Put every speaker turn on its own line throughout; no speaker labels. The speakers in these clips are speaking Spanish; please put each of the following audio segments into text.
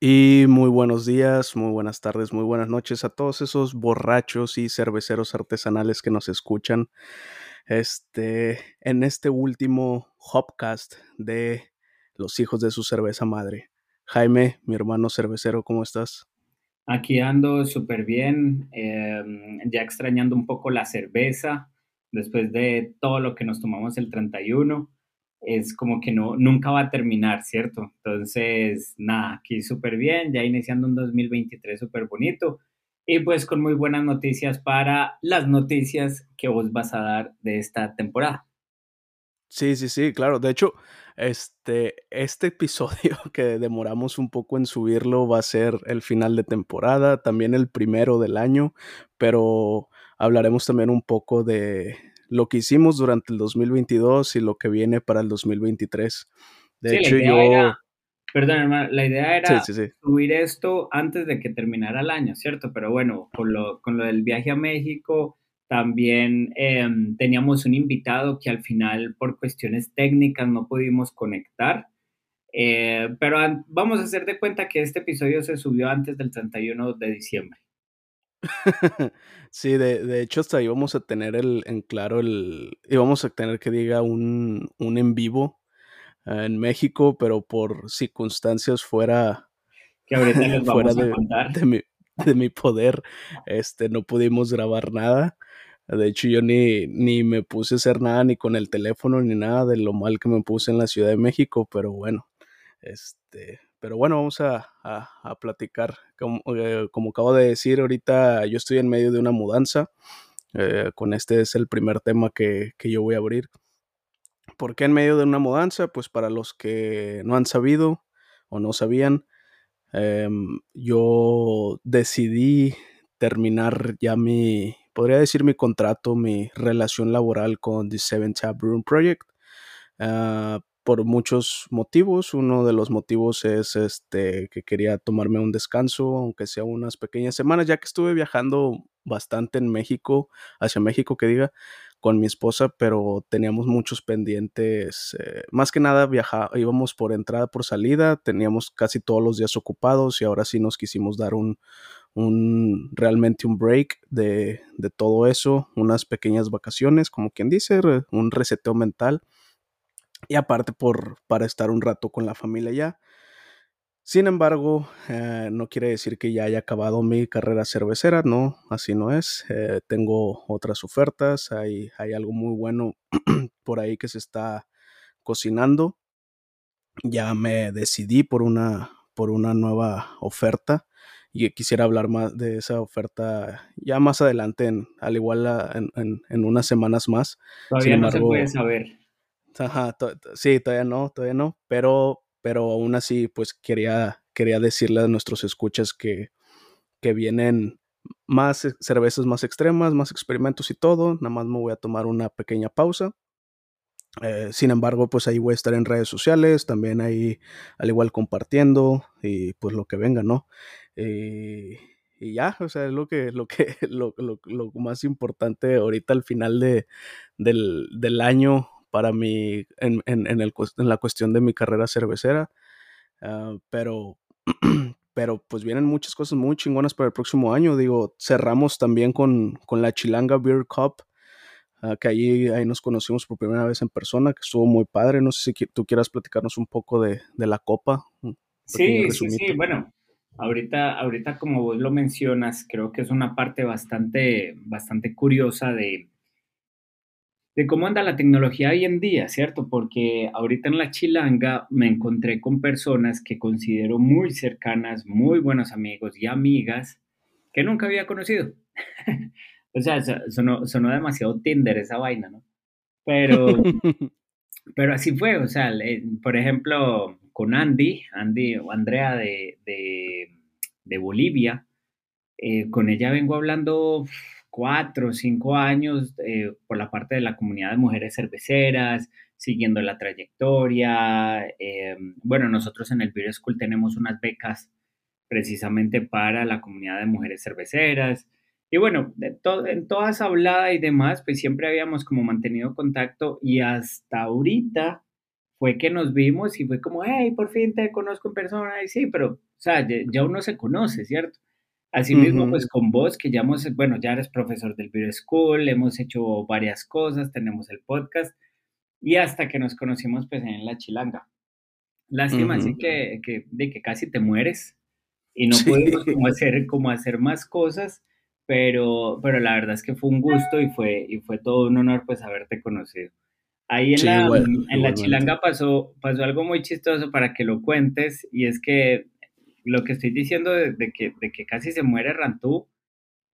Y muy buenos días, muy buenas tardes, muy buenas noches a todos esos borrachos y cerveceros artesanales que nos escuchan. Este, en este último Hopcast de Los hijos de su cerveza madre. Jaime, mi hermano cervecero, ¿cómo estás?
Aquí ando súper bien, em, ya extrañando un poco la cerveza después de todo lo que nos tomamos el 31 es como que no, nunca va a terminar, ¿cierto? Entonces, nada, aquí súper bien, ya iniciando un 2023 súper bonito y pues con muy buenas noticias para las noticias que vos vas a dar de esta temporada.
Sí, sí, sí, claro. De hecho, este, este episodio que demoramos un poco en subirlo va a ser el final de temporada, también el primero del año, pero hablaremos también un poco de, lo que hicimos durante el 2022 y lo que viene para el 2023. De hecho, yo...
perdón, hermano, la idea era subir esto antes de que terminara el año, ¿cierto? Pero bueno, con lo, con lo del viaje a México, también em, teníamos un invitado que al final, por cuestiones técnicas, no pudimos conectar. Eh, pero vamos a hacer de cuenta que este episodio se subió antes del 31 de diciembre.
Sí, de, de, hecho hasta íbamos a tener el, en claro el, íbamos a tener que diga un, un en vivo ah, en México, pero por circunstancias fuera,
que ahorita les vamos fuera de, a contar.
De, mi, de mi poder, este, no pudimos grabar nada. De hecho, yo ni, ni me puse a hacer nada, ni con el teléfono, ni nada de lo mal que me puse en la Ciudad de México, pero bueno, este, pero bueno, vamos a, platicar. Eh, como, acabo de decir, ahorita yo estoy en medio de una mudanza. Eh, con este es el primer tema que, yo voy a abrir. ¿Por qué en medio de una mudanza? Pues para los que no han sabido o no sabían, em, yo decidí terminar ya mi, podría decir mi contrato, mi relación laboral con The Seven Tab Room Project. Ah, por muchos motivos. Uno de los motivos es este que quería tomarme un descanso, aunque sea unas pequeñas semanas, ya que estuve viajando bastante en México, hacia México que diga, con mi esposa, pero teníamos muchos pendientes. Eh, más que nada viaja, íbamos por entrada, por salida, teníamos casi todos los días ocupados y ahora sí nos quisimos dar un, un realmente un break de, de todo eso, unas pequeñas vacaciones, como quien dice, un reseteo mental y aparte por, para estar un rato con la familia ya. Sin embargo, eh, no quiere decir que ya haya acabado mi carrera cervecera, no, así no es. Eh, tengo otras ofertas, hay, hay algo muy bueno por ahí que se está cocinando. Ya me decidí por una, por una nueva oferta y quisiera hablar más de esa oferta ya más adelante, en, al igual en, en, unas semanas más.
Todavía no se puede saber.
Ajá, sí, todavía no, todavía no, pero, pero aún así, pues quería, quería decirle a nuestros escuchas que, que vienen más cervezas más extremas, más experimentos y todo. Nada más me voy a tomar una pequeña pausa. Eh, sin embargo, pues ahí voy a estar en redes sociales, también ahí al igual compartiendo y pues lo que venga, ¿no? Eh, y ya, o sea, es lo que, lo que, lo, lo, lo más importante ahorita al final de, del, del año para mí en, en, en, el, en la cuestión de mi carrera cervecera. Ah, pero, pero pues vienen muchas cosas muy chingonas para el próximo año. Digo, cerramos también con, con la Chilanga Beer Cup, ah, que ahí, ahí nos conocimos por primera vez en persona, que estuvo muy padre. No sé si tú quieras platicarnos un poco de, de la copa.
Sí, sí, sí, bueno. Ahorita, ahorita, como vos lo mencionas, creo que es una parte bastante, bastante curiosa de, de cómo anda la tecnología hoy en día, ¿cierto? Porque ahorita en la chilanga me encontré con personas que considero muy cercanas, muy buenos amigos y amigas que nunca había conocido. o sea, sonó, demasiado Tinder esa vaina, ¿no? Pero, pero así fue, o sea, por ejemplo, con Andy, Andy o Andrea de, de, Bolivia, eh, con ella vengo hablando cuatro o cinco años eh, por la parte de la comunidad de mujeres cerveceras, siguiendo la trayectoria. Eh, bueno, nosotros en el Beer School tenemos unas becas precisamente para la comunidad de mujeres cerveceras. Y bueno, en toda esa y demás, pues siempre habíamos como mantenido contacto y hasta ahorita fue que nos vimos y fue como, hey, por fin te conozco en persona. Y sí, pero O sea, ya, uno se conoce, ¿cierto? Asimismo, pues con vos, que ya hemos, bueno, ya eres profesor del Beer School, hemos hecho varias cosas, tenemos el podcast, y hasta que nos conocimos, pues en la chilanga. Lástima, así que, que, de que casi te mueres y no pudimos como hacer, como hacer más cosas, pero, pero la verdad es que fue un gusto y fue, y fue todo un honor pues haberte conocido. Ahí en, la, en la chilanga pasó, pasó algo muy chistoso para que lo cuentes y es que lo que estoy diciendo de, que, de que casi se muere Rantú,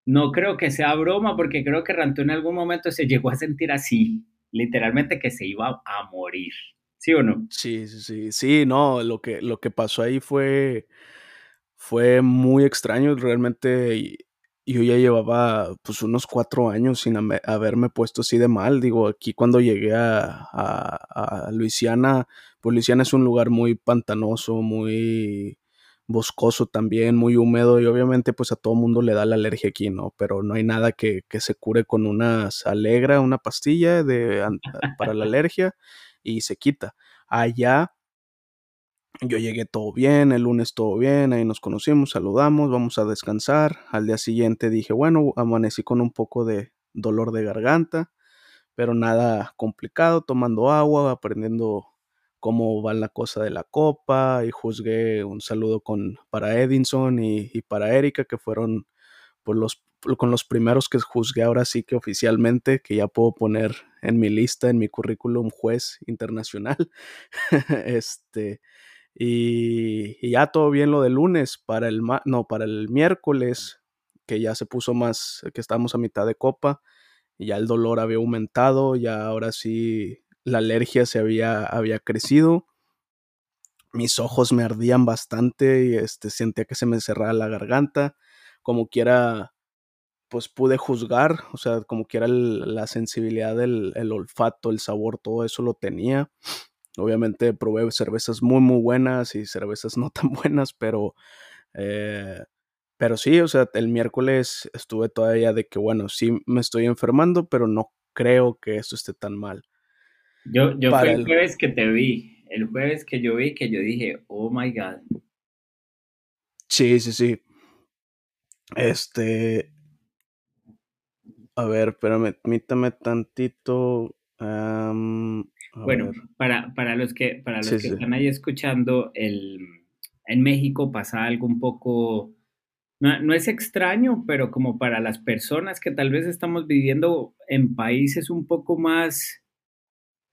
no creo que sea broma porque creo que Rantú en algún momento se llegó a sentir así, literalmente que se iba a morir. ¿Sí o no?
Sí, sí, sí. Sí, no, lo que, lo que pasó ahí fue, fue muy extraño. Realmente yo ya llevaba pues unos cuatro años sin haberme puesto así de mal. Digo, aquí cuando llegué a, a, Luisiana, pues Luisiana es un lugar muy pantanoso, muy boscoso también, muy húmedo y obviamente pues a todo mundo le da la alergia aquí, ¿no? Pero no hay nada que, que se cure con una alegra, una pastilla de, para la alergia y se quita. Allá yo llegué todo bien, el lunes todo bien, ahí nos conocimos, saludamos, vamos a descansar. Al día siguiente dije, bueno, amanecí con un poco de dolor de garganta, pero nada complicado, tomando agua, aprendiendo cómo va la cosa de la copa y juzgué un saludo con, para Edinson y, para Erika, que fueron los con los primeros que juzgué ahora sí que oficialmente, que ya puedo poner en mi lista, en mi currículum, juez internacional. este, y, ya todo bien lo del lunes, para el, no, para el miércoles, que ya se puso más, que estamos a mitad de copa, y ya el dolor había aumentado, ya ahora sí la alergia se había, había crecido. Mis ojos me ardían bastante y este, sentía que se me cerraba la garganta. Como quiera, pues pude juzgar, o sea, como que era la sensibilidad del el olfato, el sabor, todo eso lo tenía. Obviamente probé cervezas muy, muy buenas y cervezas no tan buenas, pero, eh, pero sí, o sea, el miércoles estuve todavía de que, bueno, sí me estoy enfermando, pero no creo que esto esté tan mal.
Yo, yo fue el, el jueves que te vi, el jueves que yo vi que yo dije, oh my God.
Sí, sí, sí. Este, a ver, pero permítame tantito.
bueno, para, para los que, para los que están ahí escuchando, el, en México pasa algo un poco, no, no, es extraño, pero como para las personas que tal vez estamos viviendo en países un poco más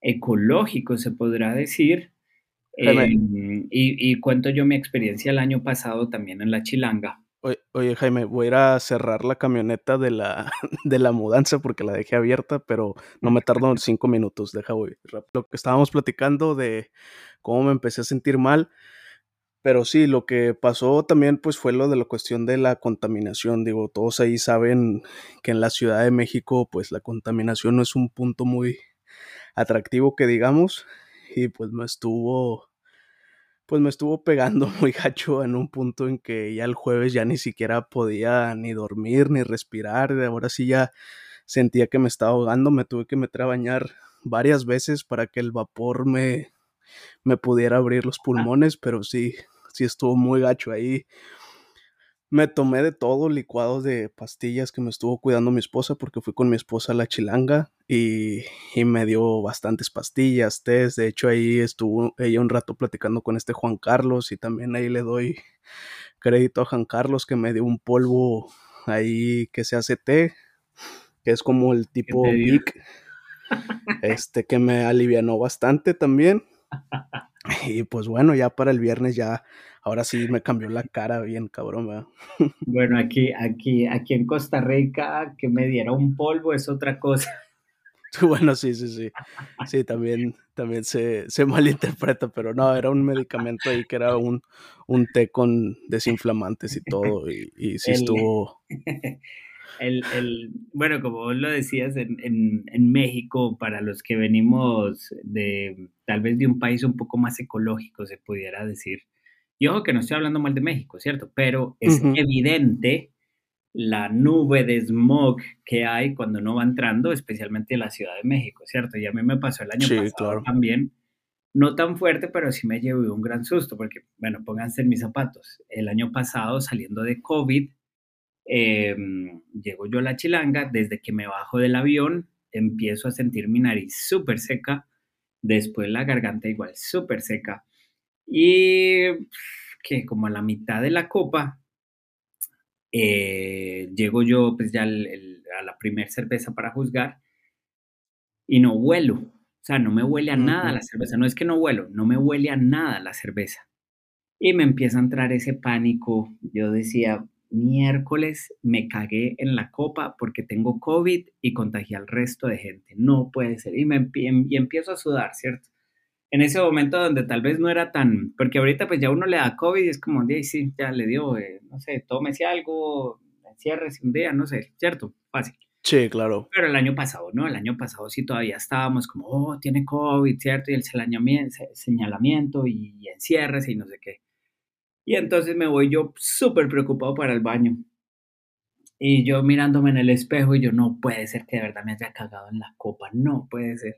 ecológicos, se podrá decir. Em, y, y cuento yo mi experiencia el año pasado también en la Chilanga.
Oye, Jaime, voy a ir a cerrar la camioneta de la, de la mudanza porque la dejé abierta, pero no me tardo cinco minutos. Deja, voy. Lo que estábamos platicando de cómo me empecé a sentir mal. Pero sí, lo que pasó también pues fue lo de la cuestión de la contaminación. Digo, todos ahí saben que en la Ciudad de México pues la contaminación no es un punto muy atractivo que digamos. Y pues me estuvo pues me estuvo pegando muy gacho en un punto en que ya el jueves ya ni siquiera podía ni dormir ni respirar, ahora sí ya sentía que me estaba ahogando, me tuve que meter a bañar varias veces para que el vapor me, me pudiera abrir los pulmones, pero sí, sí estuvo muy gacho ahí me tomé de todo, licuados de pastillas que me estuvo cuidando mi esposa porque fui con mi esposa a la chilanga y, me dio bastantes pastillas, test. De hecho, ahí estuvo ella un rato platicando con este Juan Carlos y también ahí le doy crédito a Juan Carlos que me dio un polvo ahí que se hace té, que es como el tipo Vic, este que me alivianó bastante también. Y pues bueno, ya para el viernes ya ahora sí me cambió la cara bien, cabrón.
Bueno, aquí, aquí, aquí en Costa Rica, que me diera un polvo es otra cosa.
Bueno, sí, sí, sí. Sí, también, también se, se malinterpreta, pero no, era un medicamento ahí que era un, un té con desinflamantes y todo, y, y sí estuvo.
El, el, bueno, como vos lo decías, en, en, en, México, para los que venimos de tal vez de un país un poco más ecológico, se pudiera decir, y ojo que no estoy hablando mal de México, ¿cierto? Pero es evidente la nube de smog que hay cuando uno va entrando, especialmente en la Ciudad de México, ¿cierto? Y a mí me pasó el año pasado también, no tan fuerte, pero sí me llevé un gran susto, porque, bueno, pónganse en mis zapatos. El año pasado, saliendo de COVID, em, llego yo a la chilanga, desde que me bajo del avión, empiezo a sentir mi nariz súper seca, después la garganta igual súper seca, y que como a la mitad de la copa, eh, llego yo pues ya a la primer cerveza para juzgar y no huelo, o sea, no me huele a nada la cerveza, no es que no huelo, no me huele a nada la cerveza. Y me empieza a entrar ese pánico, yo decía, miércoles me cagué en la copa porque tengo COVID y contagié al resto de gente, no puede ser, y, me, y empiezo a sudar, ¿cierto? En ese momento donde tal vez no era tan, porque ahorita pues ya uno le da COVID y es como, día sí, ya le dio, eh, no sé, tómese algo, enciérrese un día, no sé, ¿cierto? Fácil.
Sí, claro.
Pero el año pasado, ¿no? El año pasado sí todavía estábamos como, oh, tiene COVID, ¿cierto? Y el señalamiento y enciérrese y no sé qué. Y entonces me voy yo súper preocupado para el baño. Y yo mirándome en el espejo y yo, no puede ser que de verdad me haya cagado en la copa, no puede ser.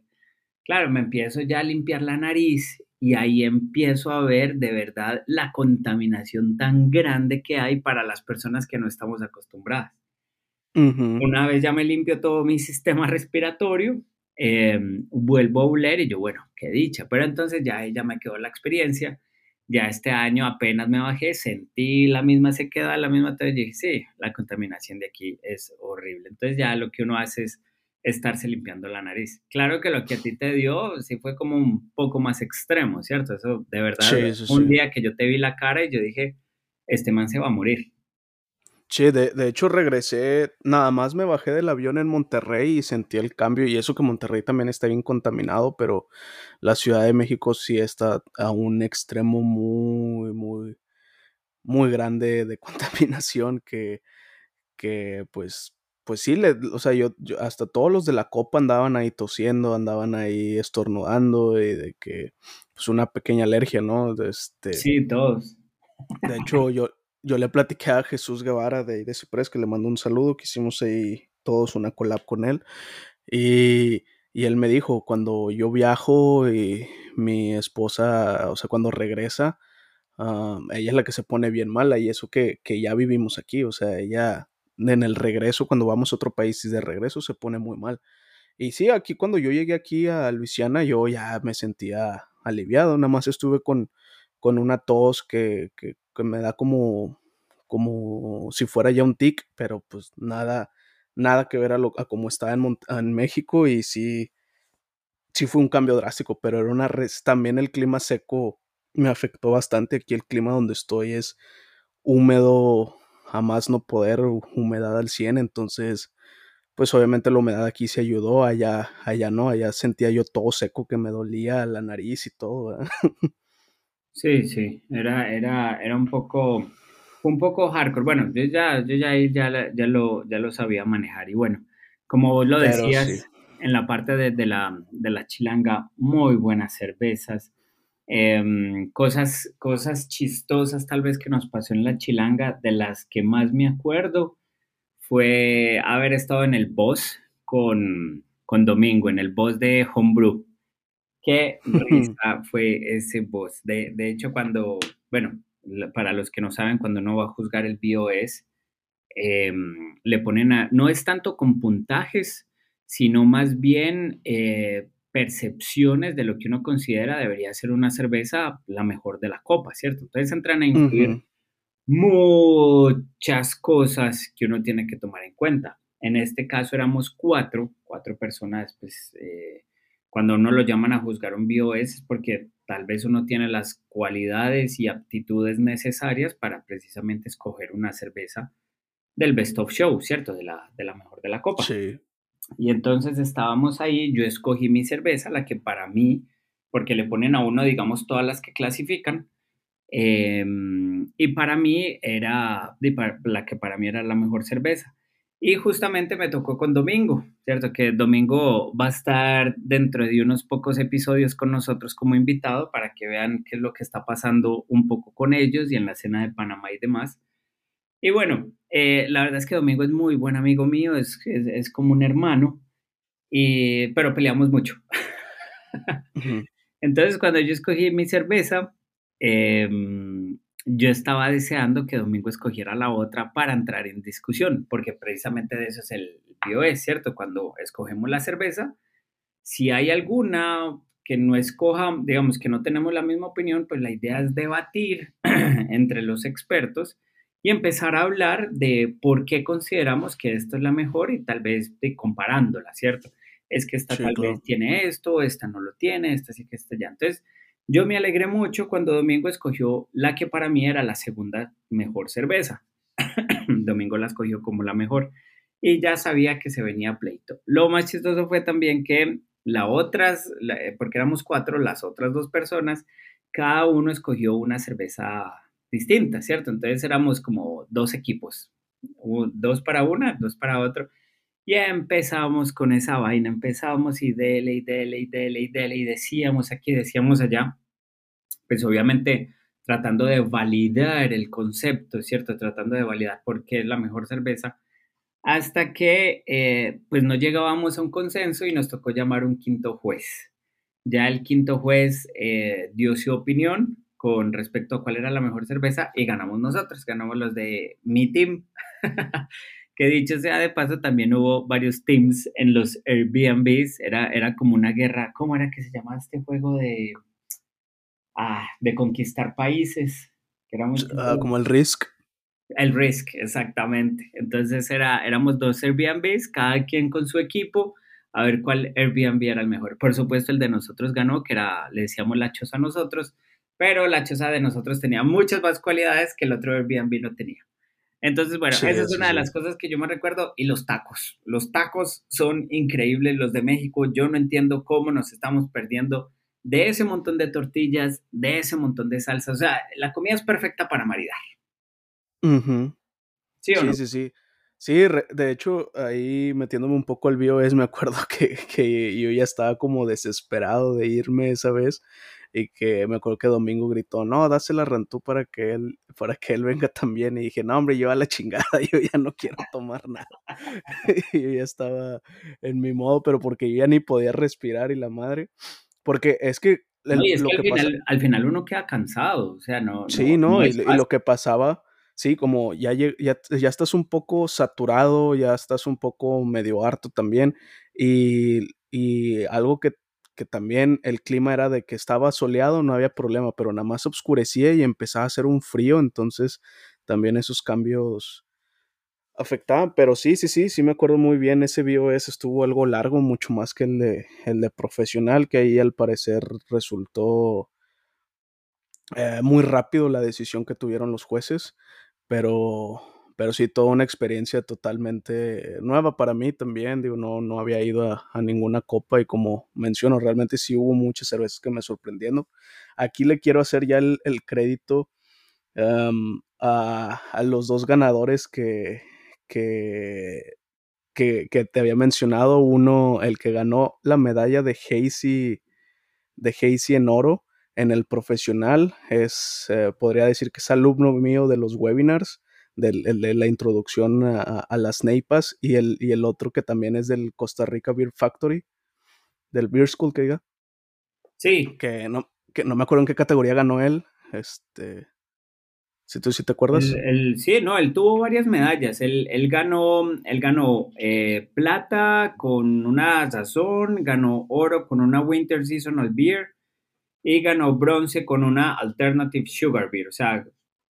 Claro, me empiezo ya a limpiar la nariz y ahí empiezo a ver de verdad la contaminación tan grande que hay para las personas que no estamos acostumbradas. Una vez ya me limpio todo mi sistema respiratorio, em, vuelvo a oler y yo, bueno, qué dicha, pero entonces ya, ya me quedó la experiencia. Ya este año apenas me bajé, sentí la misma sequedad, la misma, entonces dije, sí, la contaminación de aquí es horrible. Entonces ya lo que uno hace es estarse limpiando la nariz. Claro que lo que a ti te dio sí fue como un poco más extremo, ¿cierto? Eso de verdad, un día que yo te vi la cara y yo dije, este man se va a morir.
Sí, de, de, hecho regresé, nada más me bajé del avión en Monterrey y sentí el cambio y eso que Monterrey también está bien contaminado, pero la Ciudad de México sí está a un extremo muy, muy, muy grande de contaminación que, que pues pues sí, le, o sea, yo, hasta todos los de la copa andaban ahí tosiendo, andaban ahí estornudando y de que, pues una pequeña alergia, ¿no? Este,
sí, todos.
De hecho, yo, yo le platiqué a Jesús Guevara de, de Ciprés que le mandó un saludo, que hicimos ahí todos una collab con él. Y, y él me dijo, cuando yo viajo y mi esposa, o sea, cuando regresa, ah, ella es la que se pone bien mala y eso que, que ya vivimos aquí, o sea, ella en el regreso, cuando vamos a otro país y de regreso se pone muy mal. Y sí, aquí cuando yo llegué aquí a Luisiana, yo ya me sentía aliviado, nada más estuve con, con una tos que, que, me da como, como si fuera ya un tic, pero pues nada, nada que ver a, lo, a cómo estaba en, en, México y sí, sí fue un cambio drástico, pero era una res, también el clima seco me afectó bastante, aquí el clima donde estoy es húmedo jamás no poder humedad al 100, entonces pues obviamente la humedad aquí se ayudó, allá, allá no, allá sentía yo todo seco que me dolía la nariz y todo.
Sí, sí, era, era, era un poco, un poco hardcore. Bueno, yo ya, yo ya, ya, ya, lo, ya lo sabía manejar y bueno, como vos lo decías, en la parte de, de, la, de la chilanga, muy buenas cervezas, Em, cosas, cosas chistosas tal vez que nos pasó en la chilanga, de las que más me acuerdo, fue haber estado en el boss con, con Domingo, en el boss de Homebrew. Qué risa fue ese boss. De, de, hecho, cuando, bueno, para los que no saben, cuando uno va a juzgar el BOS, em, le ponen a, no es tanto con puntajes, sino más bien eh, percepciones de lo que uno considera debería ser una cerveza la mejor de la copa, ¿cierto? Entonces entran a incluir muchas cosas que uno tiene que tomar en cuenta. En este caso éramos cuatro, cuatro personas, pues eh, cuando uno lo llaman a juzgar un BOS es porque tal vez uno tiene las cualidades y aptitudes necesarias para precisamente escoger una cerveza del best of show, ¿cierto? De la, de la mejor de la copa.
Sí.
Y entonces estábamos ahí, yo escogí mi cerveza, la que para mí, porque le ponen a uno, digamos, todas las que clasifican, em, y para mí era la que para mí era la mejor cerveza. Y justamente me tocó con Domingo, ¿cierto? Que Domingo va a estar dentro de unos pocos episodios con nosotros como invitado para que vean qué es lo que está pasando un poco con ellos y en la escena de Panamá y demás. Y bueno, eh, la verdad es que Domingo es muy buen amigo mío, es, como un hermano, y, pero peleamos mucho. Entonces, cuando yo escogí mi cerveza, em, yo estaba deseando que Domingo escogiera la otra para entrar en discusión, porque precisamente de eso es el es ¿cierto? Cuando escogemos la cerveza, si hay alguna que no escoja, digamos que no tenemos la misma opinión, pues la idea es debatir entre los expertos y empezar a hablar de por qué consideramos que esto es la mejor y tal vez de comparándola, ¿cierto? Es que esta tal vez tiene esto, esta no lo tiene, esta sí que está ya. Entonces, yo me alegré mucho cuando Domingo escogió la que para mí era la segunda mejor cerveza. Domingo la escogió como la mejor y ya sabía que se venía pleito. Lo más chistoso fue también que la otras, eh, porque éramos cuatro, las otras dos personas, cada uno escogió una cerveza distinta, ¿cierto? Entonces éramos como dos equipos, dos para una, dos para otro. Y empezamos con esa vaina, empezábamos y dele, y dele, y dele, y dele, y decíamos aquí, decíamos allá. Pues obviamente tratando de validar el concepto, ¿cierto? Tratando de validar por qué es la mejor cerveza hasta que eh, pues no llegábamos a un consenso y nos tocó llamar un quinto juez. Ya el quinto juez eh, dio su opinión con respecto a cuál era la mejor cerveza y ganamos nosotros, ganamos los de mi team. que dicho sea de paso, también hubo varios teams en los Airbnbs, era, era como una guerra, ¿cómo era que se llamaba este juego de, ah, de conquistar países?
Que era ah, como el Risk.
El Risk, exactamente. Entonces era, éramos dos Airbnbs, cada quien con su equipo, a ver cuál Airbnb era el mejor. Por supuesto, el de nosotros ganó, que era, le decíamos la choza a nosotros, pero la choza de nosotros tenía muchas más cualidades que el otro Airbnb no tenía. Entonces, bueno, esa es una de las cosas que yo me recuerdo. Y los tacos. Los tacos son increíbles, los de México. Yo no entiendo cómo nos estamos perdiendo de ese montón de tortillas, de ese montón de salsas. O sea, la comida es perfecta para maridar.
¿Sí Sí, sí, sí. Sí, de hecho, ahí metiéndome un poco al BOS, me acuerdo que, que yo ya estaba como desesperado de irme esa vez y que me acuerdo que Domingo gritó, no, dásela Rantú para que él, para que él venga también. Y dije, no, hombre, yo a la chingada, yo ya no quiero tomar nada. y yo ya estaba en mi modo, pero porque yo ya ni podía respirar y la madre. Porque es que...
lo que, al, final, al, final, uno queda cansado, o sea, no...
Sí, no, y, lo que pasaba sí, como ya, ya, ya estás un poco saturado, ya estás un poco medio harto también. Y, y algo que, que, también el clima era de que estaba soleado, no había problema, pero nada más oscurecía y empezaba a hacer un frío, entonces también esos cambios afectaban. Pero sí, sí, sí, sí me acuerdo muy bien, ese BOS estuvo algo largo, mucho más que el de, el de profesional, que ahí al parecer resultó... Eh, muy rápido la decisión que tuvieron los jueces pero, pero sí, toda una experiencia totalmente nueva para mí también. Digo, no, no había ido a, ninguna copa y como menciono, realmente sí hubo muchas cervezas que me sorprendieron. Aquí le quiero hacer ya el, crédito a, los dos ganadores que, que, que, que, te había mencionado. Uno, el que ganó la medalla de Hazy, de Hazy en oro en el profesional. Es, eh, podría decir que es alumno mío de los webinars, de, la introducción a, las NEIPAS, y el, y el otro que también es del Costa Rica Beer Factory, del Beer School que diga.
Sí.
Que no, que no me acuerdo en qué categoría ganó él. Este. Si tú sí te acuerdas.
El, sí, no, él tuvo varias medallas. Él, él ganó, él ganó eh, plata con una sazón, ganó oro con una Winter Seasonal Beer, y ganó bronce con una Alternative Sugar Beer. O sea,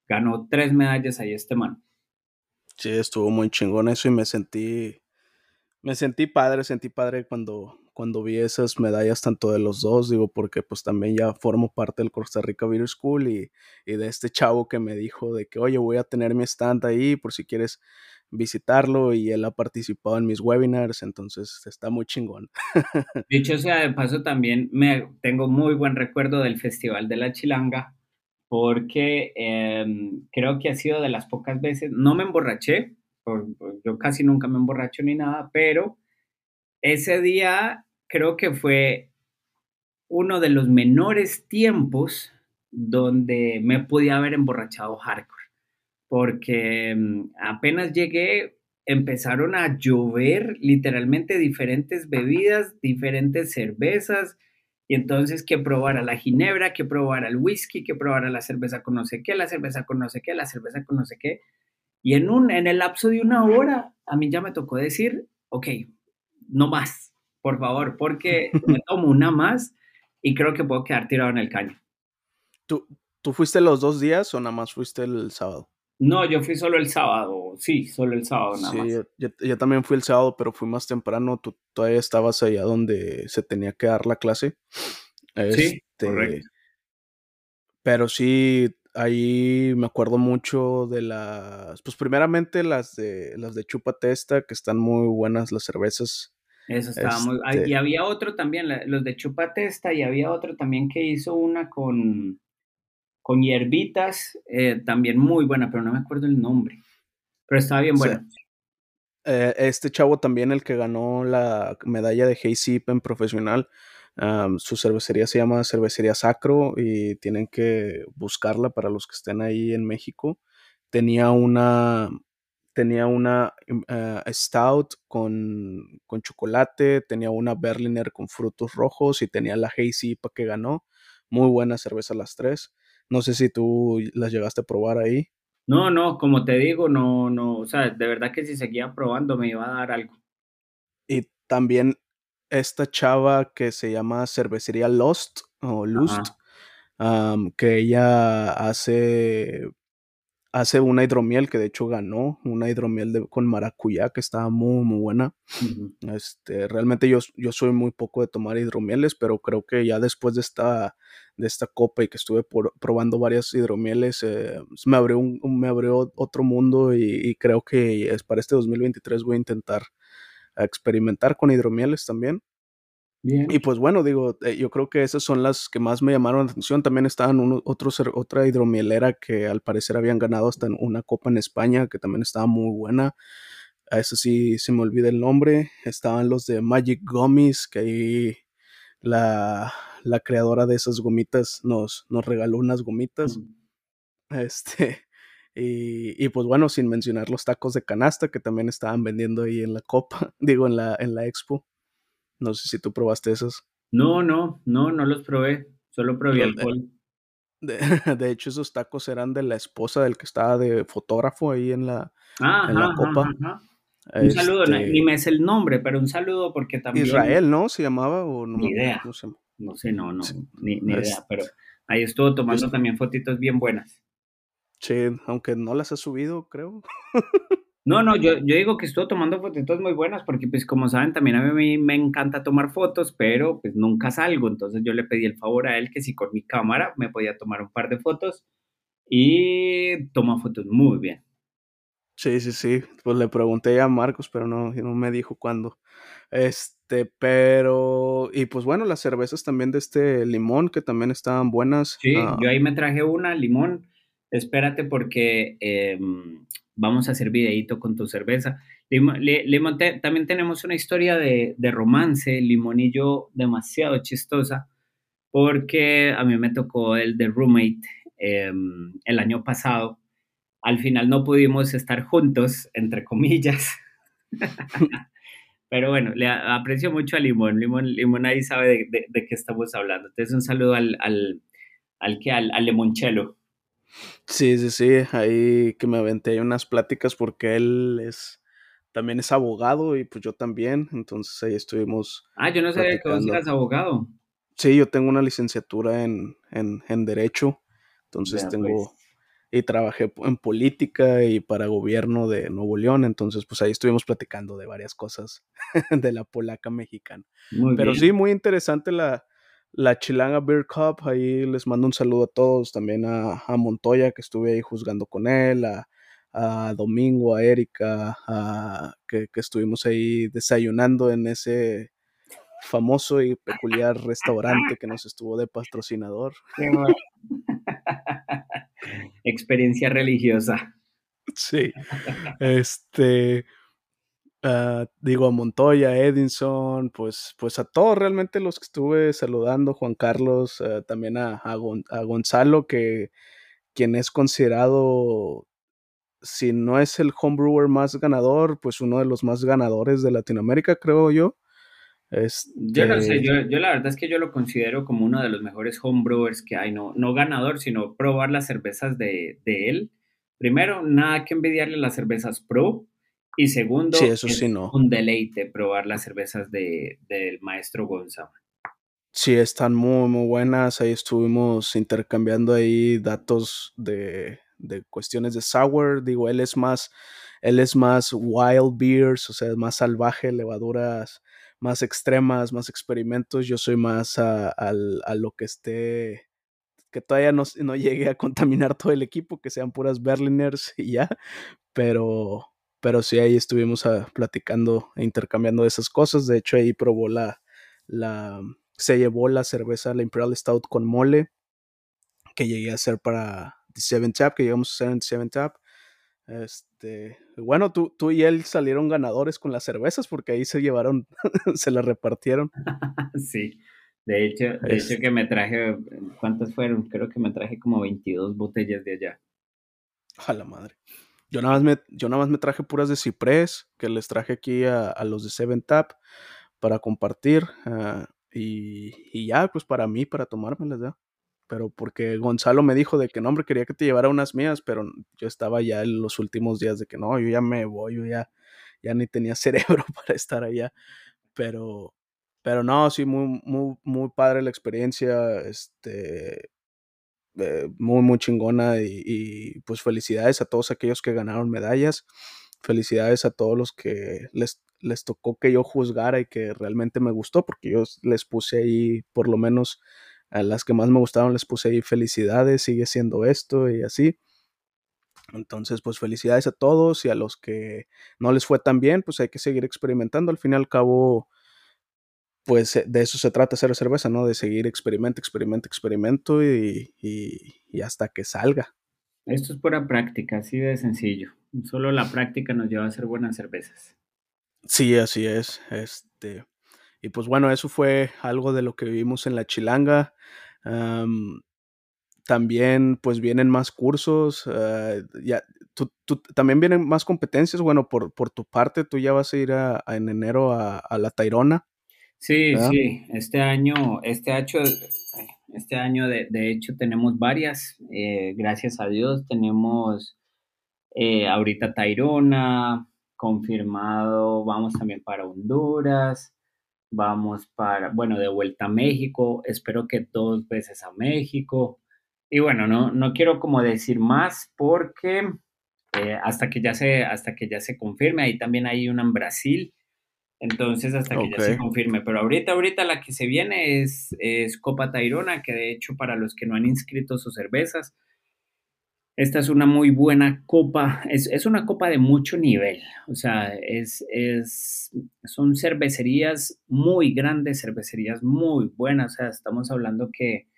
ganó tres medallas ahí este man.
Sí, estuvo muy chingón eso y me sentí, me sentí padre, sentí padre cuando, cuando vi esas medallas tanto de los dos, digo, porque pues también ya formo parte del Costa Rica Beer School y, y de este chavo que me dijo de que, oye, voy a tener mi stand ahí por si quieres visitarlo y él ha participado en mis webinars, entonces está muy chingón.
Dicho sea de paso, también me tengo muy buen recuerdo del Festival de la Chilanga, porque em, creo que ha sido de las pocas veces, no me emborraché, yo casi nunca me emborracho ni nada, pero ese día creo que fue uno de los menores tiempos donde me podía haber emborrachado hardcore porque mm, apenas llegué, empezaron a llover literalmente diferentes bebidas, diferentes cervezas, y entonces que probara la ginebra, que probara el whisky, que probara la cerveza con no sé qué, la cerveza con no sé qué, la cerveza con no sé qué. Y en, un, en el lapso de una hora, a mí ya me tocó decir, ok, no más, por favor, porque me tomo una más y creo que puedo quedar tirado en el caño.
¿Tú, ¿Tú fuiste los dos días o nada más fuiste el sábado?
No, yo fui solo el sábado, sí, solo el sábado nada más.
Yo, yo, también fui el sábado, pero fui más temprano. Tú todavía estabas allá donde se tenía que dar la clase.
sí, este, correcto.
Pero sí, ahí me acuerdo mucho de las, pues primeramente las de las de Chupa Testa, que están muy buenas las cervezas.
Eso estaba muy. Y este había otro también, los de Chupa Testa, y había otro también que hizo una con con hierbitas, eh, también muy buena, pero no me acuerdo el nombre. Pero estaba bien buena.
Eh, este chavo también, el que ganó la medalla de Hey en profesional, su cervecería se llama Cervecería Sacro y tienen que buscarla para los que estén ahí en México. Tenía una, tenía una eh, stout con, con, chocolate, tenía una Berliner con frutos rojos y tenía la Hazy que ganó. Muy buena cerveza las tres. No sé si tú las llegaste a probar ahí.
No, no, como te digo, no, no, o sea, de verdad que si seguía probando me iba a dar algo.
Y también esta chava que se llama Cervecería Lost o Lust, que ella hace hace una hidromiel que de hecho ganó, una hidromiel de, con maracuyá que estaba muy, muy buena. este, realmente yo, yo soy muy poco de tomar hidromieles, pero creo que ya después de esta, de esta copa y que estuve probando varias hidromieles, eh, me, abrió un, me abrió otro mundo y, creo que es para este 2023 voy a intentar experimentar con hidromieles también. Y pues bueno, digo, eh, yo creo que esas son las que más me llamaron la atención. También estaban otros, otra hidromielera que al parecer habían ganado hasta una copa en España, que también estaba muy buena. A eso sí se me olvida el nombre. Estaban los de Magic Gummies, que ahí la, la creadora de esas gomitas nos, nos regaló unas gomitas. Este, y, y, pues bueno, sin mencionar los tacos de canasta que también estaban vendiendo ahí en la copa, digo, en la, en la expo. No sé si tú probaste esos.
No, no, no, no los probé. Solo probé alcohol.
De, hecho, esos tacos eran de la esposa del que estaba de fotógrafo ahí en la, en la copa.
Un saludo, ni este me es el nombre, pero un saludo porque también.
Israel, ¿no? ¿Se llamaba? O
no, ni idea. No sé, no, sé, no, ni, ni idea, pero ahí estuvo tomando también fotitos bien buenas.
Sí, aunque no las ha subido, creo.
No, no, yo, yo digo que estuvo tomando fotitos muy buenas porque pues como saben también a mí me encanta tomar fotos, pero pues nunca salgo, entonces yo le pedí el favor a él que si con mi cámara me podía tomar un par de fotos y toma fotos muy bien.
Sí, sí, sí, pues le pregunté a Marcos, pero no, no me dijo cuándo. Este, pero, y pues bueno, las cervezas también de este limón que también estaban buenas.
Sí, ah. yo ahí me traje una, limón, espérate porque... Eh, vamos a hacer videíto con tu cerveza. Limón, también tenemos una historia de, romance, Limón y yo, demasiado chistosa, porque a mí me tocó el de Roommate em, el año pasado. Al final no pudimos estar juntos, entre comillas. Pero bueno, le aprecio mucho a Limón. Limón, Limón ahí sabe de, qué estamos hablando. Entonces, un saludo al, al, al, al, al Limonchelo.
Sí, sí, sí, ahí que me aventé unas pláticas porque él es también es abogado y pues yo también, entonces ahí estuvimos.
Ah, yo no sabía que vos eras abogado.
Sí, yo tengo una licenciatura en, en, en Derecho, entonces tengo, pues. y trabajé en política y para gobierno de Nuevo León, entonces pues ahí estuvimos platicando de varias cosas de la polaca mexicana. Pero sí, muy interesante la, la Chilanga Beer Cup, ahí les mando un saludo a todos, también a, Montoya, que estuve ahí juzgando con él, a, Domingo, a Erika, a, que, estuvimos ahí desayunando en ese famoso y peculiar restaurante que nos estuvo de patrocinador.
Experiencia religiosa.
Sí. Este, Ah, digo a Montoya, Edinson, pues, pues a todos realmente los que estuve saludando, Juan Carlos, eh, también a, Gonzalo, que quien es considerado, si no es el homebrewer más ganador, pues uno de los más ganadores de Latinoamérica, creo yo.
Yo no sé, este yo, la verdad es que yo lo considero como uno de los mejores homebrewers que hay, no, no ganador, sino probar las cervezas de, él. Primero, nada que envidiarle las cervezas pro. Y segundo,
eso es no.
un deleite probar las cervezas del maestro Gonzalo.
Sí, están muy, muy buenas. Ahí estuvimos intercambiando ahí datos de, de cuestiones de sour. Digo, él es más, él es más wild beers, o sea, es más salvaje, levaduras más extremas, más experimentos. Yo soy más a, lo que esté, que todavía no, no, llegue a contaminar todo el equipo, que sean puras Berliners y ya. Pero, pero sí, ahí estuvimos ah, platicando e intercambiando esas cosas. De hecho, ahí probó la, la, se llevó la cerveza, la Imperial Stout con mole, que llegué a hacer para The Seven Tap, que llegamos a hacer en The Seven Tap. Este, bueno, tú, tú y él salieron ganadores con las cervezas porque ahí se llevaron, se las repartieron.
sí, de hecho, de hecho que me traje, ¿cuántas fueron? Creo que me traje como 22 botellas de allá.
A la madre. Yo nada más me, yo nada más me traje puras de ciprés, que les traje aquí a, los de Seven Tap para compartir. Ah, y, y, ya, pues para mí, para tomármelas ya pero porque Gonzalo me dijo de que no, hombre, quería que te llevara unas mías, pero yo estaba ya en los últimos días de que no, yo ya me voy, yo ya, ya ni tenía cerebro para estar allá, pero, pero no, sí, muy, muy, muy padre la experiencia, este, eh, muy, muy chingona y, pues felicidades a todos aquellos que ganaron medallas, felicidades a todos los que les, les tocó que yo juzgara y que realmente me gustó, porque yo les puse ahí por lo menos a las que más me gustaron les puse ahí felicidades, sigue siendo esto y así. Entonces, pues felicidades a todos y a los que no les fue tan bien, pues hay que seguir experimentando. Al fin y al cabo, pues de eso se trata hacer cerveza, ¿no? De seguir experimento, experimento, experimento y, y, hasta que salga.
Esto es pura práctica, así de sencillo. Solo la práctica nos lleva a hacer buenas cervezas.
Sí, así es. Este, y pues bueno, eso fue algo de lo que vivimos en la Chilanga. también pues vienen más cursos, ah, ya, tú, también vienen más competencias. Bueno, por, por, tu parte, tú ya vas a ir a, en enero a, la Tairona.
Sí, sí, este año, este año, este año de, de hecho tenemos varias, eh, gracias a Dios, tenemos eh, ahorita Tairona, confirmado, vamos también para Honduras, vamos para, bueno, de vuelta a México, espero que dos veces a México. Y bueno, no, no quiero como decir más porque eh, hasta, que ya se, hasta que ya se confirme, ahí también hay una en Brasil, entonces hasta que ya se confirme, pero ahorita, ahorita la que se viene es, es Copa Tairona, que de hecho para los que no han inscrito sus cervezas, esta es una muy buena copa, es, una copa de mucho nivel, o sea, es, es, son cervecerías muy grandes, cervecerías muy buenas, o sea, estamos hablando que,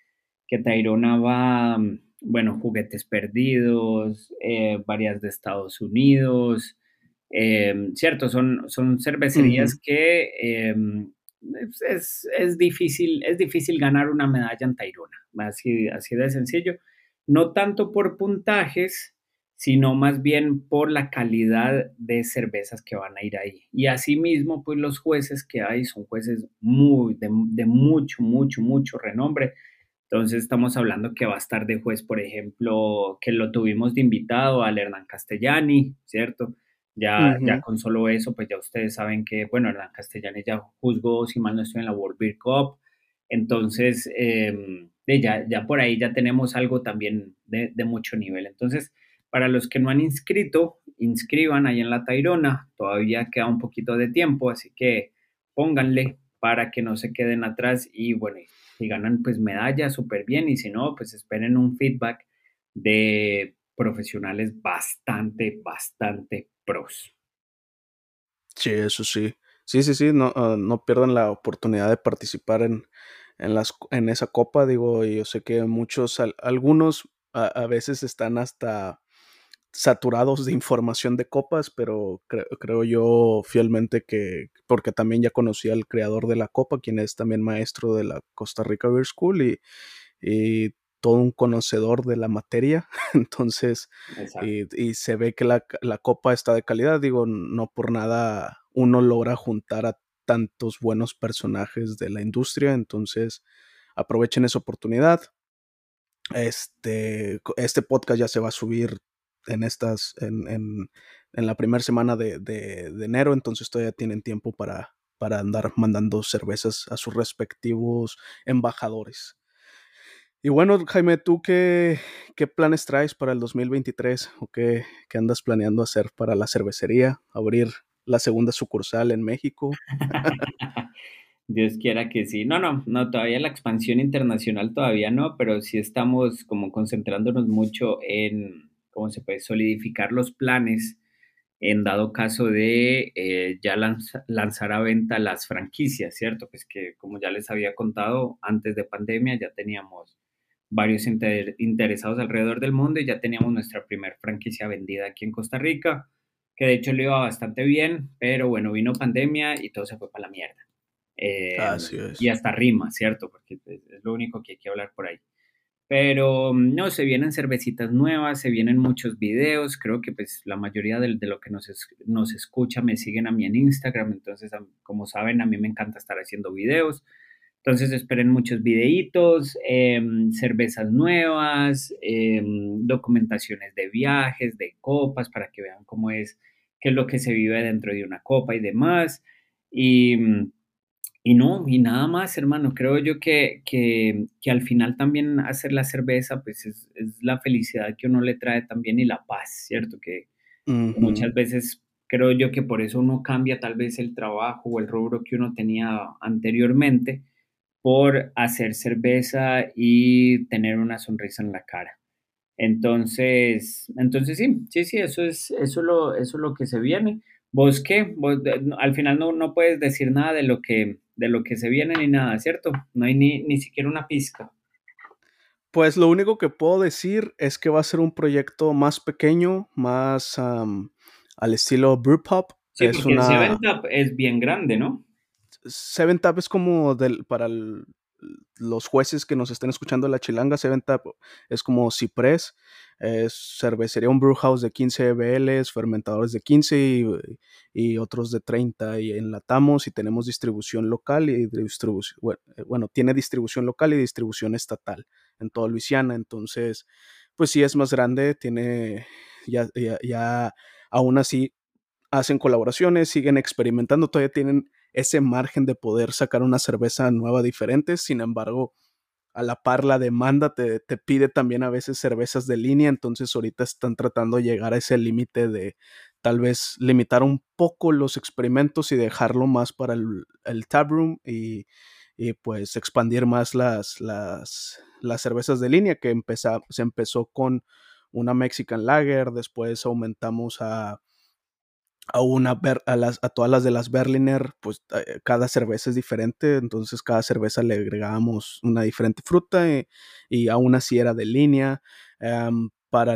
que Tairona va, bueno, juguetes perdidos, eh, varias de Estados Unidos, eh, cierto, son, son cervecerías que em, es, es, difícil, es difícil ganar una medalla en Tairona, así, así de sencillo no tanto por puntajes, sino más bien por la calidad de cervezas que van a ir ahí. Y asimismo, pues los jueces que hay son jueces muy, de, mucho, mucho, mucho renombre. Entonces estamos hablando que va a estar de juez, por ejemplo, que lo tuvimos de invitado al Hernán Castellani, ¿cierto? Ya, ya con solo eso, pues ya ustedes saben que, bueno, Hernán Castellani ya juzgó, si mal no estoy, en la World Beer Cup. Entonces, eh, ya, ya por ahí ya tenemos algo también de, mucho nivel. Entonces, para los que no han inscrito, inscriban ahí en la Tairona, todavía queda un poquito de tiempo, así que pónganle para que no se queden atrás y bueno, si ganan pues medalla, súper bien, y si no, pues esperen un feedback de profesionales bastante, bastante pros.
Sí, eso sí. Sí, sí, sí, no, ah, no pierdan la oportunidad de participar en, en, las, en esa copa. Digo, yo sé que muchos, algunos a, veces están hasta saturados de información de copas, pero creo yo fielmente que, porque también ya conocí al creador de la copa, quien es también maestro de la Costa Rica Beer School y, y todo un conocedor de la materia, entonces, y, se ve que la, la, copa está de calidad, digo, no por nada uno logra juntar a tantos buenos personajes de la industria, entonces aprovechen esa oportunidad. Este, este podcast ya se va a subir en estas, en, en, en la primera semana de, de, de, enero, entonces todavía tienen tiempo para, para andar mandando cervezas a sus respectivos embajadores. Y bueno, Jaime, ¿tú qué, planes traes para el 2023 o qué, qué, andas planeando hacer para la cervecería? ¿Abrir la segunda sucursal en México?
Dios quiera que sí. No, no, no, todavía la expansión internacional todavía no, pero sí estamos como concentrándonos mucho en, ¿cómo se puede?, solidificar los planes en dado caso de eh, ya lanzar a venta las franquicias, ¿cierto? Pues que como ya les había contado, antes de pandemia ya teníamos varios interesados alrededor del mundo y ya teníamos nuestra primera franquicia vendida aquí en Costa Rica, que de hecho le iba bastante bien, pero bueno, vino pandemia y todo se fue para la mierda. Eh, Así es. Y hasta rima, ¿cierto? Porque pues, es lo único que hay que hablar por ahí. Pero mm, no, se vienen cervecitas nuevas, se vienen muchos videos, creo que pues la mayoría de, de lo que nos, nos escucha me siguen a mí en Instagram, entonces como saben a mí me encanta estar haciendo videos, entonces esperen muchos videitos, em, cervezas nuevas, em, documentaciones de viajes, de copas, para que vean cómo es, qué es lo que se vive dentro de una copa y demás. Y mm, y no, y nada más, hermano. Creo yo que, que, que al final también hacer la cerveza, pues es, es, la felicidad que uno le trae también y la paz, ¿cierto? Que muchas veces creo yo que por eso uno cambia tal vez el trabajo o el rubro que uno tenía anteriormente por hacer cerveza y tener una sonrisa en la cara. Entonces, entonces sí, sí, sí, eso es, eso lo, eso es lo que se viene. ¿Vos qué? al final no, no puedes decir nada de lo que, de lo que se viene ni nada, ¿cierto? No hay ni, ni siquiera una pizca.
Pues lo único que puedo decir es que va a ser un proyecto más pequeño, más al estilo Brewpop.
Sí, es porque una... Seven Up es bien grande, ¿no?
Seven Up es como del, para los jueces que nos estén escuchando la chilanga, Seven Up es como ciprés es cervecería, un brew house de 15 BLs, fermentadores de 15 y, otros de 30 y enlatamos y tenemos distribución local y distribución, eh, bueno, tiene distribución local y distribución estatal en toda Luisiana, entonces, pues sí es más grande, tiene, ya, ya aún así hacen colaboraciones, siguen experimentando, todavía tienen ese margen de poder sacar una cerveza nueva diferente, sin embargo, a la par la demanda te, pide también a veces cervezas de línea, entonces ahorita están tratando de llegar a ese límite de tal vez limitar un poco los experimentos y dejarlo más para el, el room y, y, pues expandir más las, las, las cervezas de línea que se empezó con una Mexican Lager, después aumentamos a a una a, las, a todas las de las Berliner, pues eh, cada cerveza es diferente, entonces cada cerveza le agregábamos una diferente fruta y, y aún así era de línea. Em, para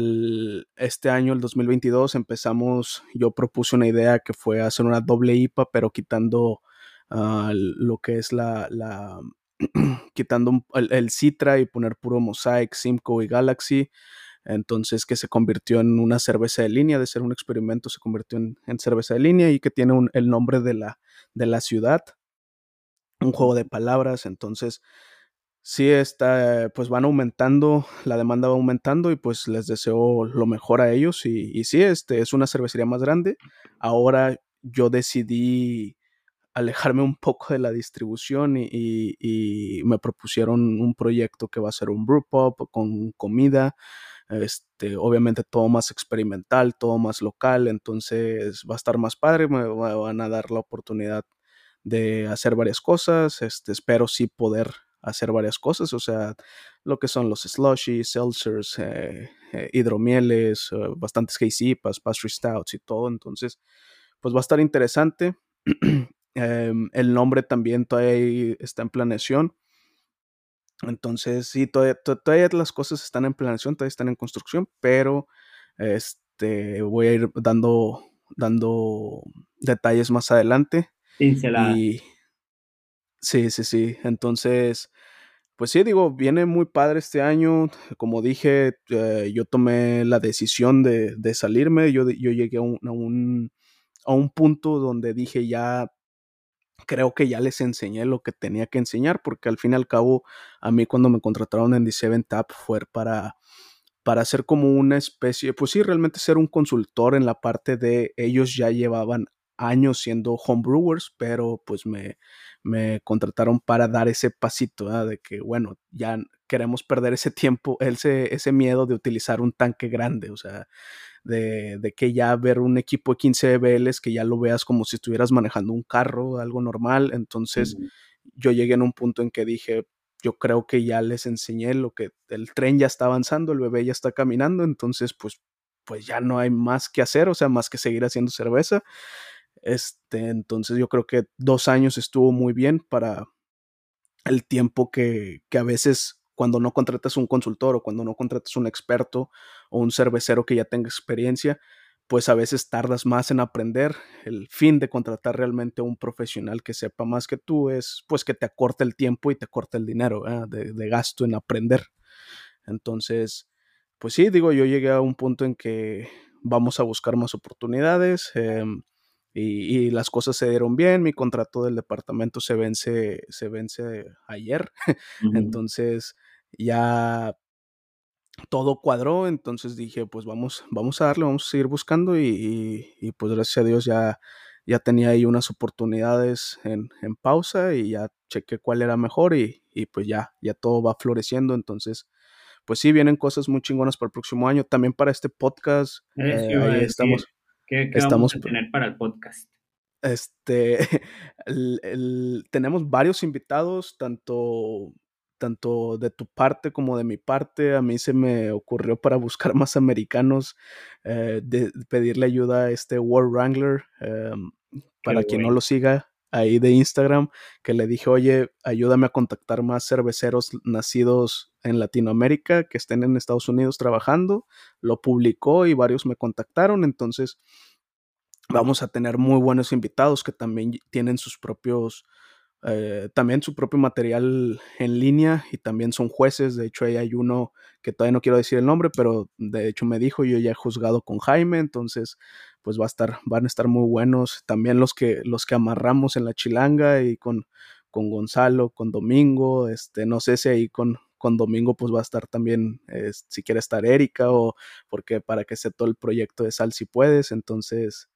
este año, el 2022, empezamos, yo propuse una idea que fue hacer una doble IPA, pero quitando uh, lo que es la, la quitando el, el, Citra y poner puro Mosaic, Simcoe y Galaxy entonces que se convirtió en una cerveza de línea, de ser un experimento se convirtió en, cerveza de línea y que tiene el nombre de la, de la ciudad, un juego de palabras, entonces sí está, pues van aumentando, la demanda va aumentando y pues les deseo lo mejor a ellos y, y sí, este es una cervecería más grande, ahora yo decidí alejarme un poco de la distribución y, y, me propusieron un proyecto que va a ser un brew pop con comida, este, obviamente todo más experimental, todo más local, entonces va a estar más padre, me van a dar la oportunidad de hacer varias cosas, este, espero sí poder hacer varias cosas, o sea, lo que son los slushies, seltzers, eh, eh, hidromieles, eh, bastantes hazy pastry stouts y todo, entonces, pues va a estar interesante. Em, el nombre también está en planeación. Entonces, sí, todavía, todavía, las cosas están en planeación, todavía están en construcción, pero este, voy a ir dando, dando detalles más adelante. Y, sí, sí, sí. Entonces, pues sí, digo, viene muy padre este año. Como dije, eh, yo tomé la decisión de, de salirme. Yo, yo llegué a un, a un, a un punto donde dije ya creo que ya les enseñé lo que tenía que enseñar, porque al fin y al cabo, a mí cuando me contrataron en D7 Tap fue para, para hacer como una especie, pues sí, realmente ser un consultor en la parte de ellos ya llevaban años siendo homebrewers, pero pues me, me contrataron para dar ese pasito de que, bueno, ya queremos perder ese tiempo, ese, ese miedo de utilizar un tanque grande, o sea, de, que ya ver un equipo de 15 BLs que ya lo veas como si estuvieras manejando un carro, algo normal. Entonces yo llegué en un punto en que dije, yo creo que ya les enseñé lo que el tren ya está avanzando, el bebé ya está caminando, entonces pues, pues ya no hay más que hacer, o sea, más que seguir haciendo cerveza. Este, entonces yo creo que dos años estuvo muy bien para el tiempo que, que a veces cuando no contratas un consultor o cuando no contratas un experto o un cervecero que ya tenga experiencia, pues a veces tardas más en aprender. El fin de contratar realmente a un profesional que sepa más que tú es pues que te acorte el tiempo y te corte el dinero de, gasto en aprender. Entonces, pues sí, digo, yo llegué a un punto en que vamos a buscar más oportunidades em, y, las cosas se dieron bien. Mi contrato del departamento se vence, se vence ayer. Entonces, ya todo cuadró, entonces dije, pues vamos, vamos a darle, vamos a seguir buscando y, pues gracias a Dios ya, ya tenía ahí unas oportunidades en, pausa y ya chequé cuál era mejor y, pues ya, ya todo va floreciendo, entonces pues sí, vienen cosas muy chingonas para el próximo año, también para este podcast,
eh, ahí estamos. ¿Qué, estamos, vamos a tener para el podcast?
Este, tenemos varios invitados, tanto tanto de tu parte como de mi parte. A mí se me ocurrió para buscar más americanos, eh, de pedirle ayuda a este World Wrangler, em, para quien no lo siga ahí de Instagram, que le dije, oye, ayúdame a contactar más cerveceros nacidos en Latinoamérica que estén en Estados Unidos trabajando. Lo publicó y varios me contactaron, entonces vamos a tener muy buenos invitados que también tienen sus propios eh, también su propio material en línea y también son jueces. De hecho, ahí hay uno que todavía no quiero decir el nombre, pero de hecho me dijo, yo ya he juzgado con Jaime, entonces pues va a estar, van a estar muy buenos. También los que, los que amarramos en la chilanga y con, con Gonzalo, con Domingo, este, no sé si ahí con, con Domingo pues va a estar también, eh, si quiere estar Erika o porque para que sea todo el proyecto de Sal si puedes, entonces,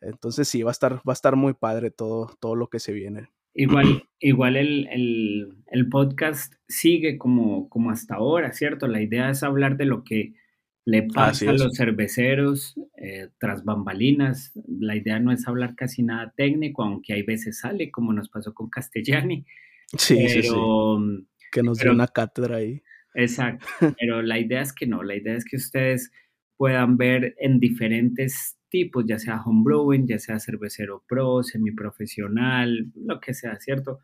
entonces sí, va a estar, va a estar muy padre todo, todo lo que se viene.
Igual, igual el, podcast sigue como, como hasta ahora, ¿cierto? La idea es hablar de lo que le pasa a los cerveceros eh, tras bambalinas. La idea no es hablar casi nada técnico, aunque hay veces sale, como nos pasó con Castellani.
Sí, sí, sí. Que nos dio una cátedra ahí.
Exacto, pero la idea es que no, la idea es que ustedes puedan ver en diferentes tipos, ya sea homebrewing, ya sea cervecero pro, semiprofesional, lo que sea, ¿cierto?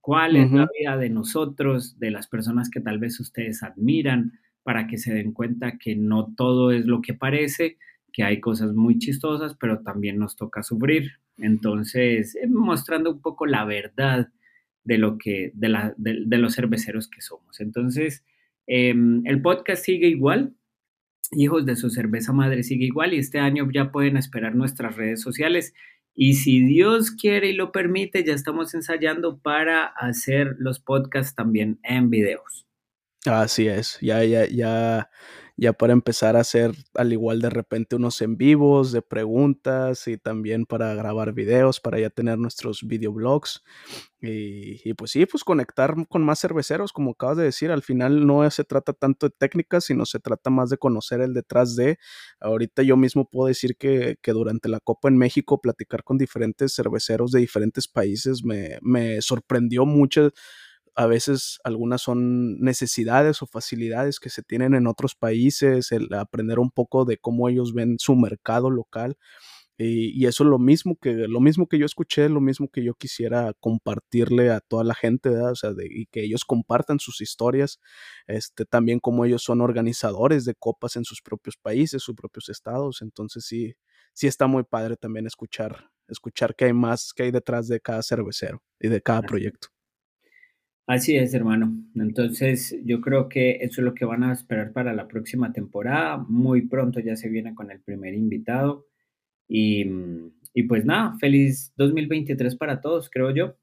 ¿Cuál es la vida de nosotros, de las personas que tal vez ustedes admiran, para que se den cuenta que no todo es lo que parece, que hay cosas muy chistosas, pero también nos toca sufrir. Entonces, eh, mostrando un poco la verdad de lo que, de, la, de, los cerveceros que somos. Entonces, em, el podcast sigue igual, Hijos de su cerveza madre sigue igual y este año ya pueden esperar nuestras redes sociales. Y si Dios quiere y lo permite, ya estamos ensayando para hacer los podcasts también en videos.
Así es, ya, ya, ya ya para empezar a hacer al igual de repente unos en vivos de preguntas y también para grabar videos, para ya tener nuestros videoblogs y, y pues sí, pues conectar con más cerveceros, como acabas de decir, al final no se trata tanto de técnicas, sino se trata más de conocer el detrás de. Ahorita yo mismo puedo decir que, que durante la Copa en México, platicar con diferentes cerveceros de diferentes países me, me sorprendió mucho a veces algunas son necesidades o facilidades que se tienen en otros países, el aprender un poco de cómo ellos ven su mercado local. Y, eso es lo mismo que lo mismo que yo escuché, lo mismo que yo quisiera compartirle a toda la gente, O sea, y que ellos compartan sus historias, este, también como ellos son organizadores de copas en sus propios países, sus propios estados. Entonces sí, sí está muy padre también escuchar, escuchar qué hay más, qué hay detrás de cada cervecero y de cada proyecto.
Así es, hermano. Entonces, yo creo que eso es lo que van a esperar para la próxima temporada. Muy pronto ya se viene con el primer invitado. Y, y pues nada, feliz 2023 para todos, creo yo.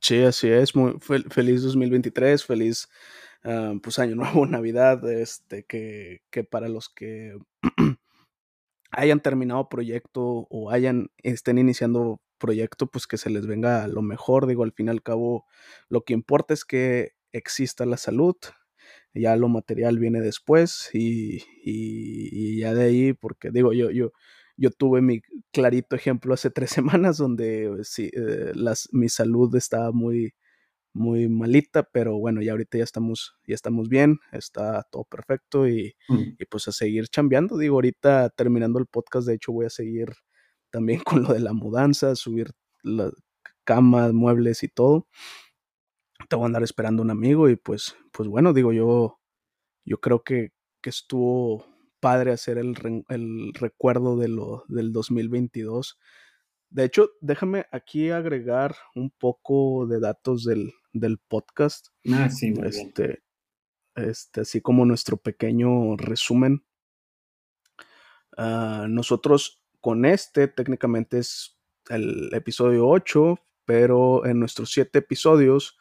Sí, así es, muy feliz 2023, feliz ah, pues año nuevo, Navidad, este, que, que para los que hayan terminado proyecto o hayan, estén iniciando proyecto, pues que se les venga lo mejor, digo, al fin y al cabo, lo que importa es que exista la salud, ya lo material viene después y, y, ya de ahí, porque digo, yo, yo, yo tuve mi clarito ejemplo hace tres semanas donde sí, eh, las, mi salud estaba muy, muy malita, pero bueno, ya ahorita ya estamos, ya estamos bien, está todo perfecto y, mm. y, pues a seguir chambeando. Digo, ahorita terminando el podcast, de hecho voy a seguir también con lo de la mudanza, subir la cama, muebles y todo te voy a andar esperando un amigo y pues, pues bueno, digo yo, yo creo que, que estuvo padre hacer el, el recuerdo de lo, del 2022. De hecho, déjame aquí agregar un poco de datos del, del podcast.
Ah, sí, muy
este, bien. este, así como nuestro pequeño resumen. Uh, nosotros con este técnicamente es el episodio 8, pero en nuestros 7 episodios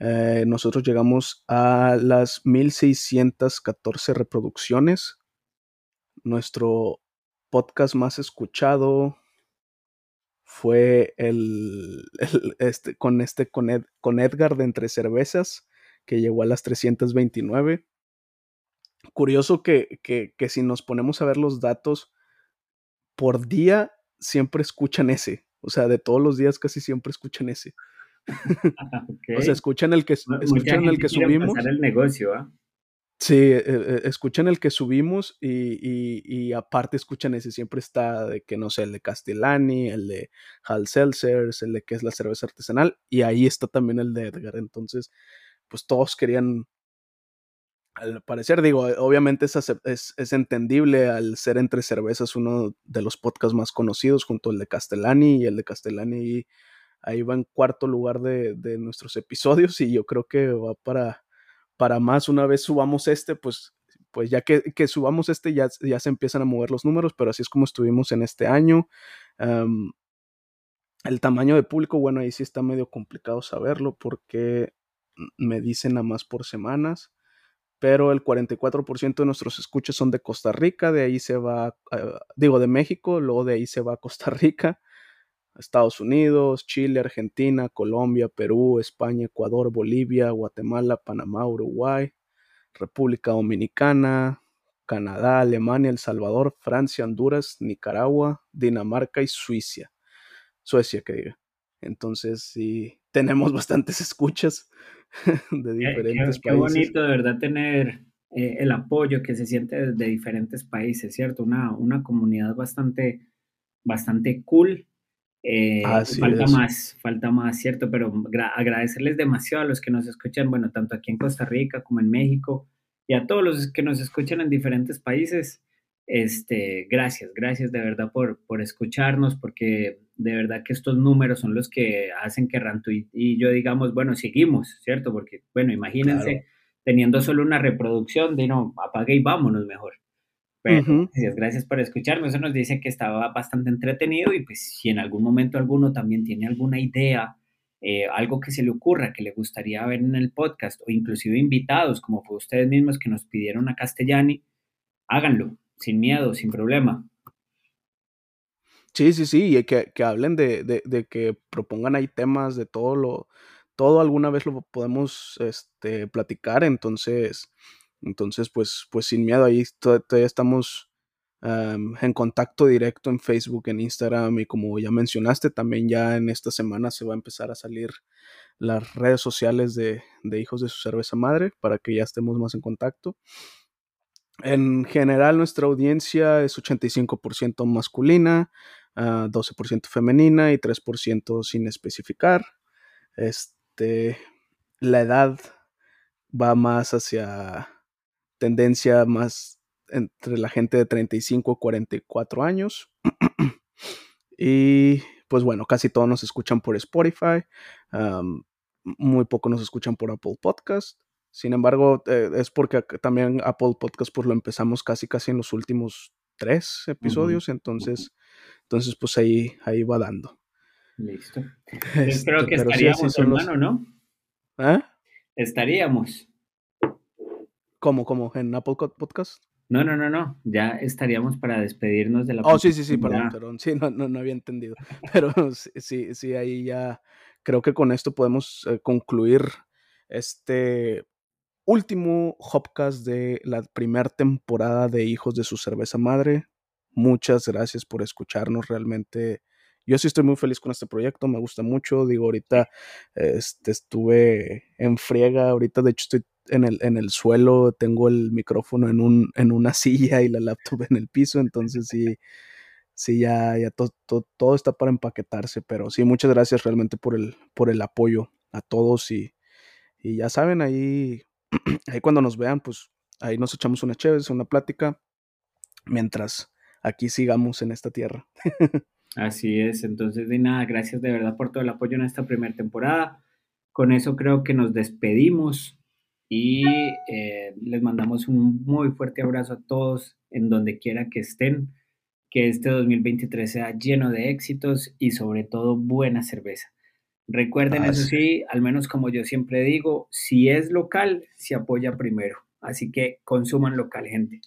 eh, nosotros llegamos a las 1614 reproducciones. Nuestro podcast más escuchado fue el, este, con este con, con, Edgar de Entre Cervezas, que llegó a las 329. Curioso que, que, que si nos ponemos a ver los datos, por día siempre escuchan ese. O sea, de todos los días casi siempre escuchan ese. O sea, escuchan el que, escuchan el que subimos.
el negocio, ¿ah?
Sí, eh, eh, escuchan el que subimos y, aparte escuchan ese, siempre está de que no sé, el de Castellani, el de Hal Seltzers, el de que es la cerveza artesanal y ahí está también el de Edgar. Entonces, pues todos querían, al parecer, digo, obviamente es, es, entendible al ser entre cervezas uno de los podcasts más conocidos junto al de Castellani y el de Castellani ahí va en cuarto lugar de, nuestros episodios y yo creo que va para, para más. Una vez subamos este, pues, pues ya que, subamos este ya, ya, se empiezan a mover los números, pero así es como estuvimos en este año. el tamaño de público, bueno, ahí sí está medio complicado saberlo porque me dicen a más por semanas, pero el 44% de nuestros escuchas son de Costa Rica, de ahí se va, ah, digo, de México, luego de ahí se va a Costa Rica. Estados Unidos, Chile, Argentina, Colombia, Perú, España, Ecuador, Bolivia, Guatemala, Panamá, Uruguay, República Dominicana, Canadá, Alemania, El Salvador, Francia, Honduras, Nicaragua, Dinamarca y Suiza. Suecia, que diga. Entonces, sí, tenemos bastantes escuchas de diferentes países. Qué
bonito, de verdad, tener eh, el apoyo que se siente de diferentes países, ¿cierto? Una, una comunidad bastante, bastante cool eh, falta más, falta más, ¿cierto? Pero agradecerles demasiado a los que nos escuchan, bueno, tanto aquí en Costa Rica como en México y a todos los que nos escuchan en diferentes países. Este, gracias, gracias de verdad por, por escucharnos, porque de verdad que estos números son los que hacen que Rantu y, yo digamos, bueno, seguimos, ¿cierto? Porque, bueno, imagínense teniendo solo una reproducción de no, apague y vámonos mejor. Pero gracias, por escucharnos. Eso nos dice que estaba bastante entretenido y pues si en algún momento alguno también tiene alguna idea, eh, algo que se le ocurra, que le gustaría ver en el podcast o inclusive invitados, como fue ustedes mismos que nos pidieron a Castellani, háganlo, sin miedo, sin problema.
Sí, sí, sí, y que, que hablen de, de, de, que propongan ahí temas de todo lo, todo alguna vez lo podemos este, platicar, entonces entonces, pues, pues sin miedo, ahí todavía estamos en contacto directo en Facebook, en Instagram y como ya mencionaste, también ya en esta semana se va a empezar a salir las redes sociales de, Hijos de su Cerveza Madre para que ya estemos más en contacto. En general, nuestra audiencia es 85% masculina, 12% ah, femenina y 3% sin especificar. Este, la edad va más hacia tendencia más entre la gente de 35 a 44 años. y pues bueno, casi todos nos escuchan por Spotify, muy poco nos escuchan por Apple Podcast. Sin embargo, eh, es porque también Apple Podcast pues lo empezamos casi casi en los últimos tres episodios, entonces Entonces, pues ahí, ahí va dando.
Listo. Este, creo que estaríamos, hermano, ¿no?
¿Eh?
Estaríamos.
¿Cómo, cómo? ¿En Apple Podcast?
No, no, no, no. Ya estaríamos para despedirnos de la.
Oh, sí, sí, sí, perdón, perdón. Sí, no, no, no había entendido. Pero sí, sí, ahí ya creo que con esto podemos eh, concluir este último Hopcast de la primera temporada de Hijos de su Cerveza Madre. Muchas gracias por escucharnos. Realmente yo sí estoy muy feliz con este proyecto, me gusta mucho. Digo, ahorita este, estuve en friega, ahorita de hecho estoy en el, en el suelo, tengo el micrófono en, un, en una silla y la laptop en el piso, entonces sí, sí, ya, ya todo está para empaquetarse, pero sí, muchas gracias realmente por el, por el apoyo a todos y, y ya saben, ahí, ahí cuando nos vean, pues ahí nos echamos una chévere, una plática, mientras aquí sigamos en esta tierra.
Así es, entonces de nada, gracias de verdad por todo el apoyo en esta primera temporada. Con eso creo que nos despedimos y eh, les mandamos un muy fuerte abrazo a todos en donde quiera que estén. Que este 2023 sea lleno de éxitos y sobre todo buena cerveza. Recuerden, eso sí, al menos como yo siempre digo, si es local, se apoya primero. Así que consuman local, gente.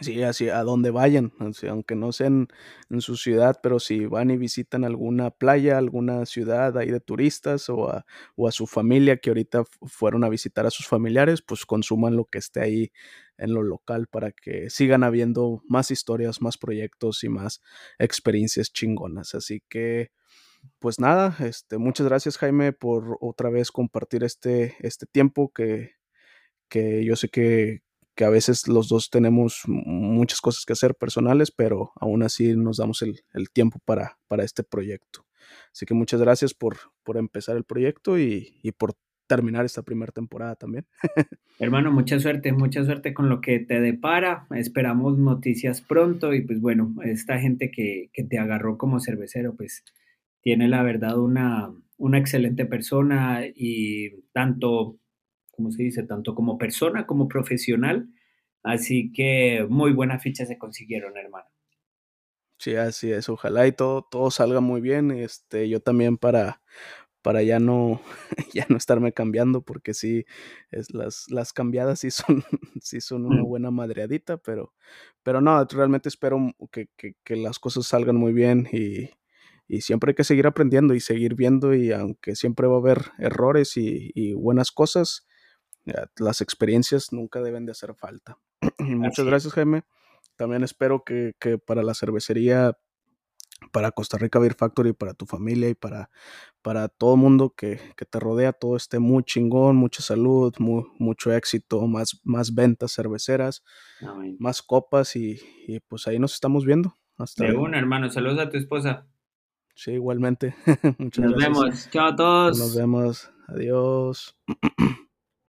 Sí, así a donde vayan, aunque no sean en su ciudad, pero si van y visitan alguna playa, alguna ciudad ahí de turistas o a, o a su familia que ahorita fueron a visitar a sus familiares, pues consuman lo que esté ahí en lo local para que sigan habiendo más historias, más proyectos y más experiencias chingonas. Así que, pues nada, este, muchas gracias Jaime por otra vez compartir este, este tiempo que, que yo sé que, que a veces los dos tenemos muchas cosas que hacer personales, pero aún así nos damos el, tiempo para, para, este proyecto. Así que muchas gracias por, por empezar el proyecto y, por terminar esta primera temporada también.
Hermano, mucha suerte, mucha suerte con lo que te depara. Esperamos noticias pronto y pues bueno, esta gente que, que te agarró como cervecero, pues tiene la verdad una, una excelente persona y tanto como se dice, tanto como persona como profesional. Así que muy buenas fichas se consiguieron, hermano.
Sí, así es. Ojalá y todo, todo salga muy bien. Este, yo también para, para ya no, ya no estarme cambiando, porque sí, es, las, las cambiadas sí son, sí son una mm. buena madreadita, pero, pero no, realmente espero que, que, las cosas salgan muy bien y, y, siempre hay que seguir aprendiendo y seguir viendo y aunque siempre va a haber errores y, y buenas cosas, las experiencias nunca deben de hacer falta. Muchas gracias, Jaime. También espero que, para la cervecería, para Costa Rica Beer Factory, para tu familia y para, para todo el mundo que, te rodea, todo esté muy chingón, mucha salud, mucho éxito, más, más ventas cerveceras, más copas y, pues ahí nos estamos viendo.
Hasta de una, hermano. Saludos a tu esposa.
Sí, igualmente.
Muchas nos vemos. Chao a todos.
Nos vemos. Adiós.